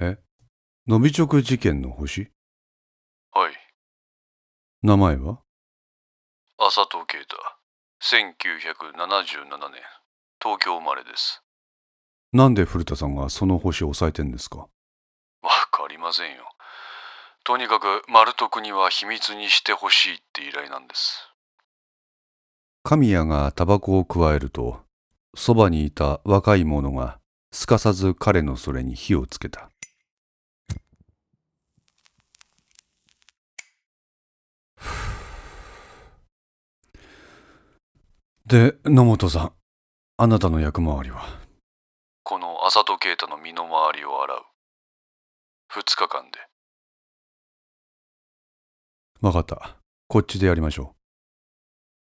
え？ノビチョク事件の星？はい。名前は？浅戸啓太。1977年。東京生まれです。なんで古田さんがその星を押さえてんですか？わかりませんよ。とにかく、丸徳には秘密にしてほしいって依頼なんです。神谷がタバコを加えると、そばにいた若い者がすかさず彼のそれに火をつけた。で、野本さん、あなたの役回りは？この浅戸啓太の身の回りを洗う。2日間で。わかった。こっちでやりましょ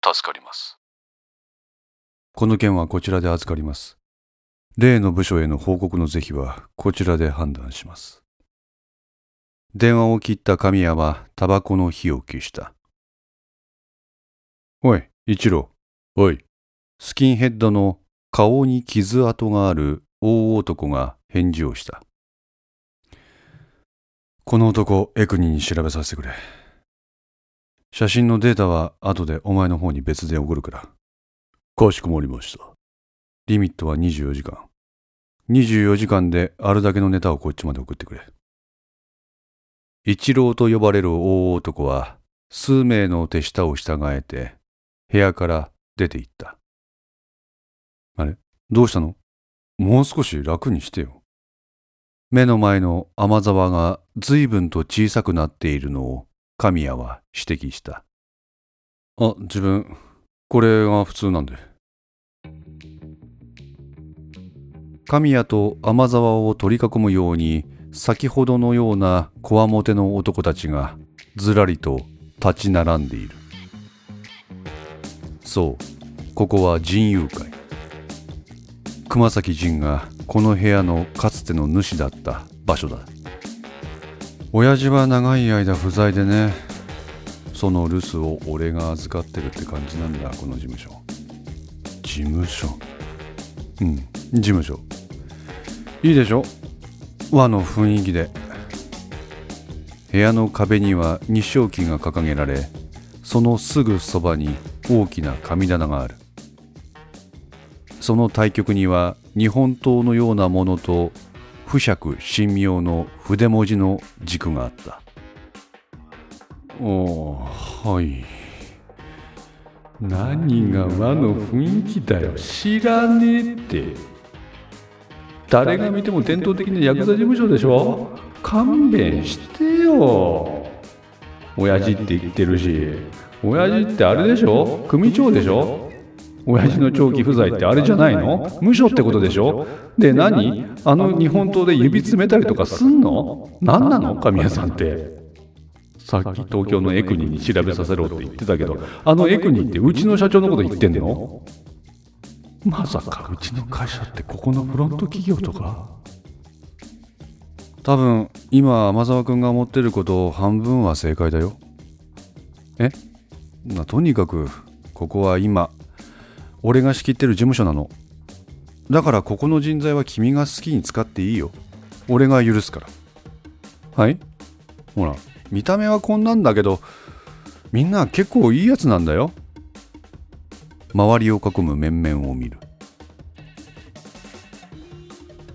う。助かります。この件はこちらで預かります。例の部署への報告の是非はこちらで判断します。電話を切った神谷はタバコの火を消した。おい、一郎。おい。スキンヘッドの顔に傷跡がある大男が返事をした。この男、エクニに調べさせてくれ。写真のデータは後でお前の方に別で送るから。かしこまりました。リミットは24時間。24時間であるだけのネタをこっちまで送ってくれ。一郎と呼ばれる大男は数名の手下を従えて部屋から出て行った。あれ？どうしたの？もう少し楽にしてよ。目の前の雨沢が随分と小さくなっているのを神谷は指摘した。あ、自分、これが普通なんで。神谷と雨沢を取り囲むように先ほどのようなこわもての男たちがずらりと立ち並んでいるそうここは人友会。熊崎仁がこの部屋のかつての主だった場所だ。親父は長い間不在でねその留守を俺が預かってるって感じなんだこの事務所。事務所？うん事務所。いいでしょ？和の雰囲気で。部屋の壁には日照旗が掲げられそのすぐそばに大きな神棚がある。その対極には日本刀のようなものと不釈神妙の筆文字の軸があった。おはい。何が和の雰囲気だよ。知らねえって。誰が見ても伝統的なヤクザ事務所でしょ。勘弁してよ。親父って言ってるし。親父ってあれでしょ。組長でしょ。親父の長期不在ってあれじゃないの？無所ってことでしょ？で何？あの日本刀で指詰めたりとかすんの？何なの？神谷さんって。さっき東京のエクニに調べさせろって言ってたけどあのエクニってうちの社長のこと言ってんの？まさかうちの会社ってここのフロント企業とか？多分今天沢君が思ってること半分は正解だよ。え？まあとにかくここは今俺が仕切ってる事務所なの。だからここの人材は君が好きに使っていいよ。俺が許すから。はい？ほら見た目はこんなんだけどみんな結構いいやつなんだよ。周りを囲む面々を見る。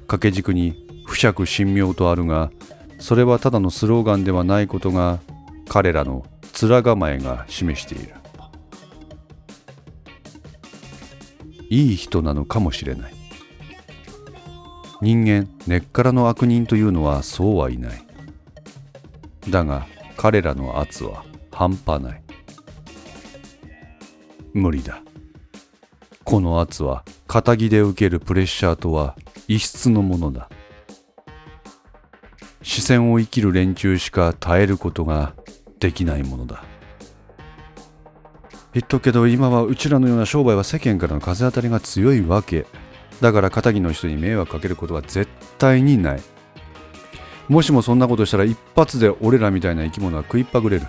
掛け軸に不釈神妙とあるがそれはただのスローガンではないことが彼らの面構えが示している。いい人なのかもしれない。人間根っからの悪人というのはそうはいない。だが彼らの圧は半端ない。無理だ。この圧は仇で受けるプレッシャーとは異質のものだ。視線を生きる連中しか耐えることができないものだ。言っとくけど今はうちらのような商売は世間からの風当たりが強いわけ。だから仇の人に迷惑かけることは絶対にない。もしもそんなことしたら一発で俺らみたいな生き物は食いっぱぐれる。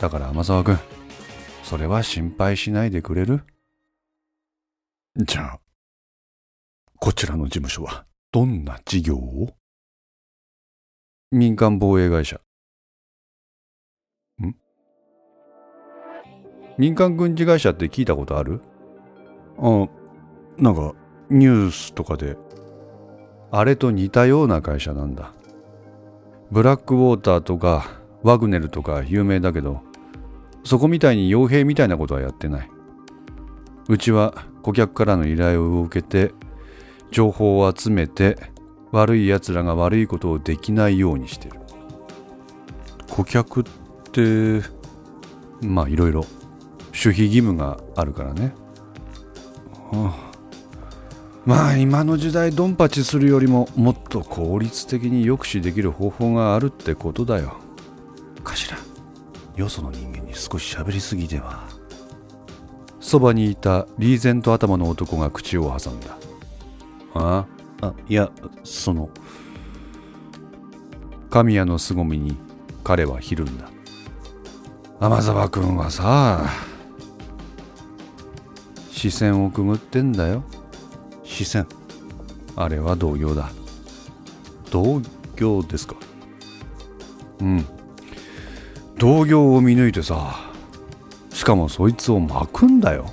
だから天沢君それは心配しないでくれる？じゃあこちらの事務所はどんな事業を？民間防衛会社。民間軍事会社って聞いたことある？あ、なんかニュースとかで。あれと似たような会社なんだ。ブラックウォーターとかワグネルとか有名だけど、そこみたいに傭兵みたいなことはやってない。うちは顧客からの依頼を受けて、情報を集めて、悪い奴らが悪いことをできないようにしてる。顧客って、まあいろいろ、守秘義務があるからね。はあまあ今の時代ドンパチするよりももっと効率的に抑止できる方法があるってことだよ。頭よその人間に少し喋りすぎでは。そばにいたリーゼント頭の男が口を挟んだ。ああ？いやその。神谷の凄みに彼はひるんだ。天沢君はさ視線をくぐってんだよ。視線。あれは同業だ。同業ですか？うん。同業を見抜いてさしかもそいつを巻くんだよ。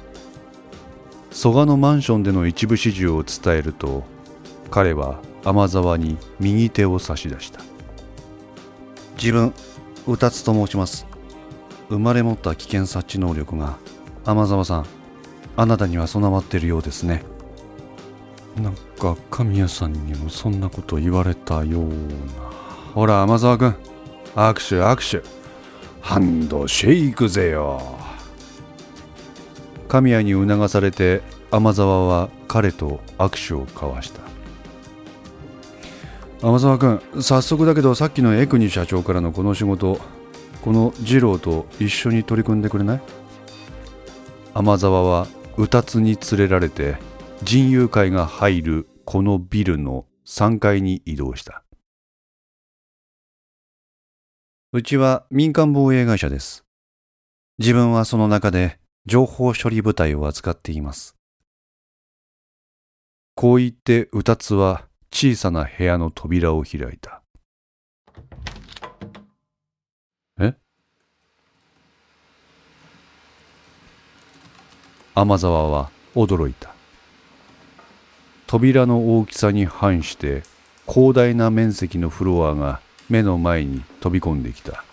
蘇我のマンションでの一部始終を伝えると彼は天沢に右手を差し出した。自分宇達と申します。生まれ持った危険察知能力が天沢さんあなたには備わってるようですね。なんか神谷さんにもそんなこと言われたような。ほら天沢君。握手握手。ハンドシェイクぜよ。神谷に促されて天沢は彼と握手を交わした。天沢君早速だけどさっきの江国社長からのこの仕事この二郎と一緒に取り組んでくれない？天沢はうたつに連れられて人友会が入るこのビルの3階に移動した。うちは民間防衛会社です。自分はその中で情報処理部隊を扱っています。こう言ってうたつは小さな部屋の扉を開いた。天沢は驚いた。扉の大きさに反して広大な面積のフロアが目の前に飛び込んできた。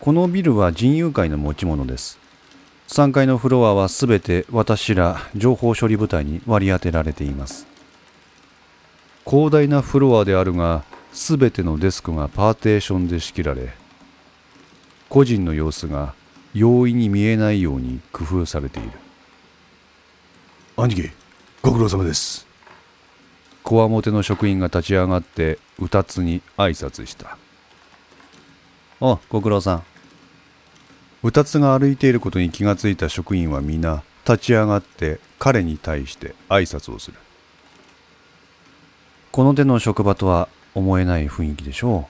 このビルは人友会の持ち物です。3階のフロアはすべて私ら情報処理部隊に割り当てられています。広大なフロアであるがすべてのデスクがパーテーションで仕切られ個人の様子が容易に見えないように工夫されている。兄貴ご苦労様です。こわもての職員が立ち上がってうたつに挨拶した。おご苦労さん。うたつが歩いていることに気がついた職員は皆立ち上がって彼に対して挨拶をする。この手の職場とは思えない雰囲気でしょ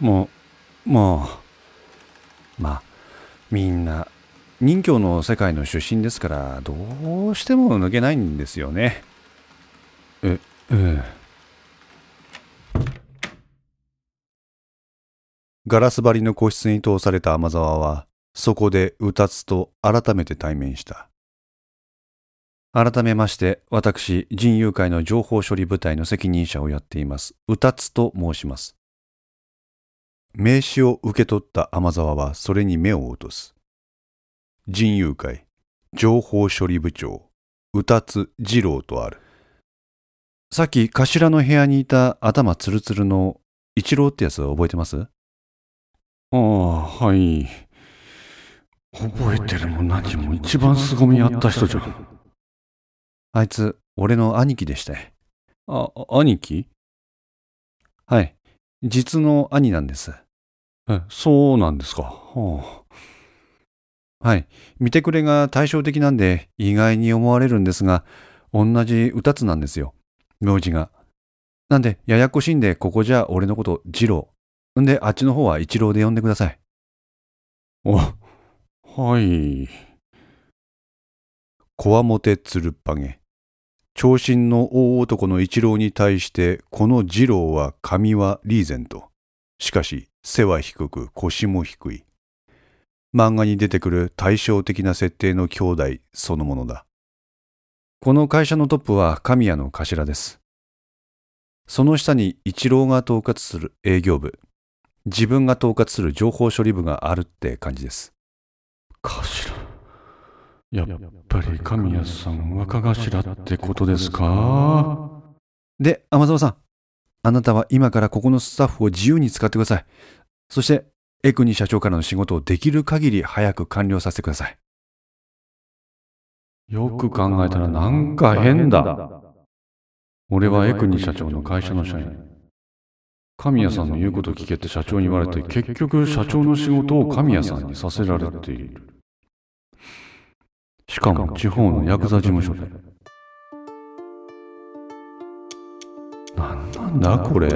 う。もうもうまあみんな。任教の世界の出身ですからどうしても抜けないんですよね。えええ。ガラス張りの個室に通された天沢はそこでうたつと改めて対面した。改めまして私人友会の情報処理部隊の責任者をやっています。うたつと申します名刺を受け取った天沢はそれに目を落とす。人友会情報処理部長宇達二郎とある。さっき頭の部屋にいた頭ツルツルの一郎ってやつ覚えてます？ああはい。覚えてるも何も一番凄みあった人じゃん。あいつ俺の兄貴でした。あ兄貴？はい実の兄なんですえそうなんですかはあはい。見てくれが対照的なんで意外に思われるんですが、同じ歌つなんですよ。名字が。なんで、ややこしいんで、ここじゃ俺のこと、二郎。んで、あっちの方は一郎で呼んでください。お、はい。こわもてつるっぱげ。長身の大男の一郎に対してこの二郎は髪はリーゼント。しかし背は低く腰も低い。漫画に出てくる対照的な設定の兄弟そのものだ。この会社のトップは神谷の頭です。その下に一郎が統括する営業部、自分が統括する情報処理部があるって感じです。頭。やっぱり神谷さん若頭ってことですか？で、天沢さん。あなたは今からここのスタッフを自由に使ってください。そして、エクニ社長からの仕事をできる限り早く完了させてください。よく考えたらなんか変だ。俺はエクニ社長の会社の社員。神谷さんの言うこと聞けって社長に言われて、結局社長の仕事を神谷さんにさせられている。しかも地方のヤクザ事務所で。なんなんだこれ。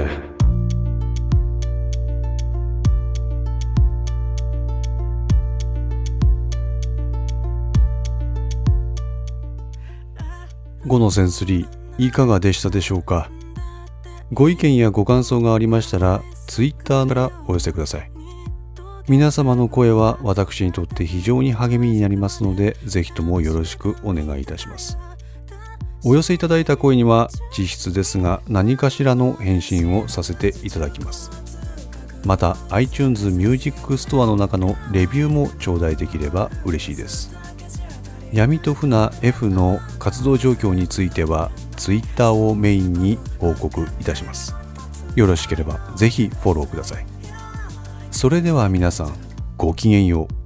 5のセンスリーいかがでしたでしょうか？ご意見やご感想がありましたら Twitter からお寄せください皆様の声は私にとって非常に励みになりますのでぜひともよろしくお願いいたします。お寄せいただいた声には実質ですが何かしらの返信をさせていただきます。また iTunes Music Store の中のレビューも頂戴できれば嬉しいです。闇と船 F の活動状況については Twitter をメインに報告いたします。よろしければぜひフォローください。それでは皆さんごきげんよう。